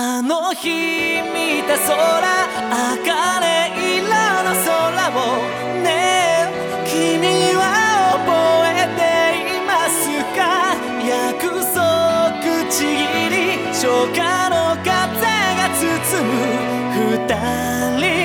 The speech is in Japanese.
あの日見た空茜色の空をねえ君は覚えていますか約束ちぎり初夏の風が包む二人